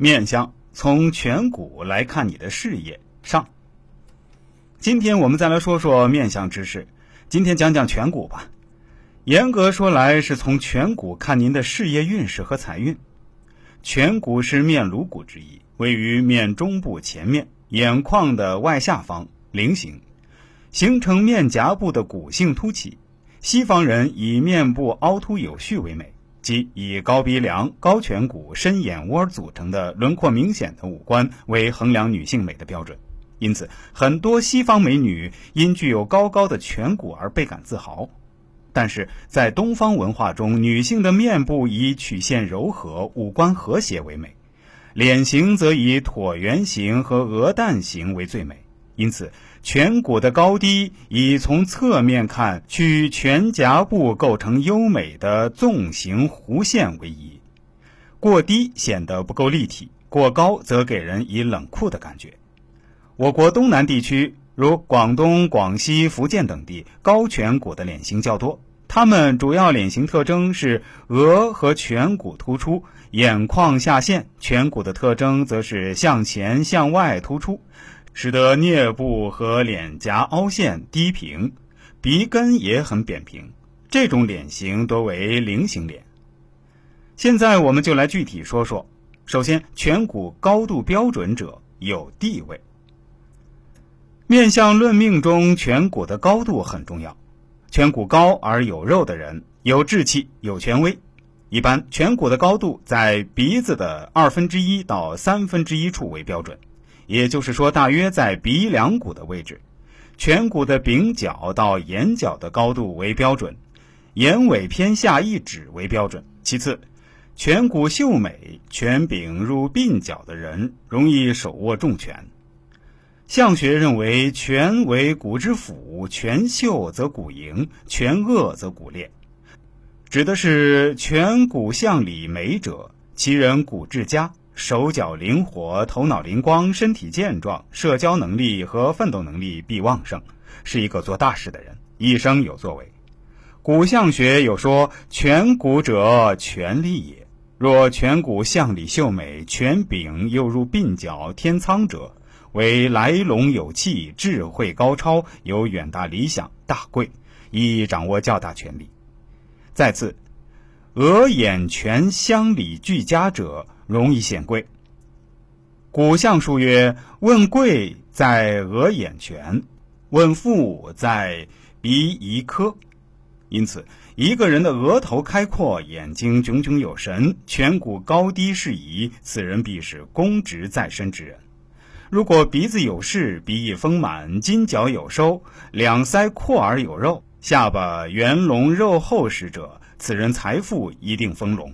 面相从颧骨来看你的事业上。今天我们再来说说面相知识。今天讲讲颧骨吧。严格说来，是从颧骨看您的事业运势和财运。颧骨是面颅骨之一，位于面中部前面，眼眶的外下方，菱形，形成面颊部的骨性凸起。西方人以面部凹凸有序为美。即以高鼻梁、高颧骨、深眼窝组成的轮廓明显的五官为衡量女性美的标准，因此很多西方美女因具有高高的颧骨而倍感自豪。但是在东方文化中，女性的面部以曲线柔和、五官和谐为美，脸型则以椭圆形和鹅蛋形为最美。因此，颧骨的高低以从侧面看取颧颊部构成优美的纵形弧线为宜。过低显得不够立体，过高则给人以冷酷的感觉。我国东南地区，如广东、广西、福建等地，高颧骨的脸型较多。他们主要脸型特征是额和颧骨突出，眼眶下陷；颧骨的特征则是向前向外突出。使得颞部和脸颊凹陷低平，鼻根也很扁平。这种脸型多为菱形脸。现在我们就来具体说说。首先，颧骨高度标准者有地位。面相论命中，颧骨的高度很重要。颧骨高而有肉的人有志气、有权威。一般颧骨的高度在鼻子的二分之一到三分之一处为标准。也就是说，大约在鼻梁骨的位置，颧骨的柄角到眼角的高度为标准，眼尾偏下一指为标准。其次，颧骨秀美、颧柄入鬓角的人容易手握重拳。相学认为，颧为骨之府，颧秀则骨盈，颧恶则骨裂，指的是颧骨向里美者，其人骨质佳。手脚灵活，头脑灵光，身体健壮，社交能力和奋斗能力必旺盛，是一个做大事的人，一生有作为。骨相学有说：“颧骨者，权力也。若颧骨相里秀美，颧柄又入鬓角天仓者，为来龙有气，智慧高超，有远大理想，大贵，亦掌握较大权力。再次，额眼颧相里俱佳者。”容易显贵。古相书曰：“问贵在额眼颧，问富在鼻夷科。”因此，一个人的额头开阔，眼睛炯炯有神，颧骨高低适宜，此人必是公职在身之人。如果鼻子有事，鼻翼丰满，金角有收，两腮阔而有肉，下巴圆隆肉厚实者，此人财富一定丰隆。